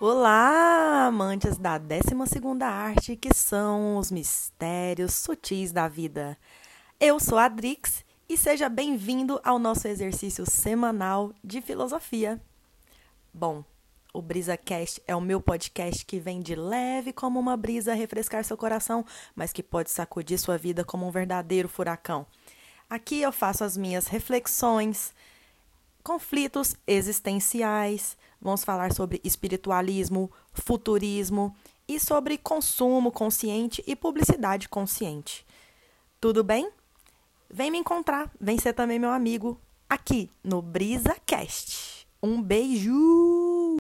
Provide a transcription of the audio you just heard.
Olá, amantes da 12ª arte, que são os mistérios sutis da vida. Eu sou a Drix e seja bem-vindo ao nosso exercício semanal de filosofia. Bom, o BrisaCast é o meu podcast que vem de leve como uma brisa refrescar seu coração, mas que pode sacudir sua vida como um verdadeiro furacão. Aqui eu faço as minhas reflexões, conflitos existenciais, vamos falar sobre espiritualismo, futurismo e sobre consumo consciente e publicidade consciente. Tudo bem? Vem me encontrar, vem ser também meu amigo aqui no BrisaCast. Um beijo!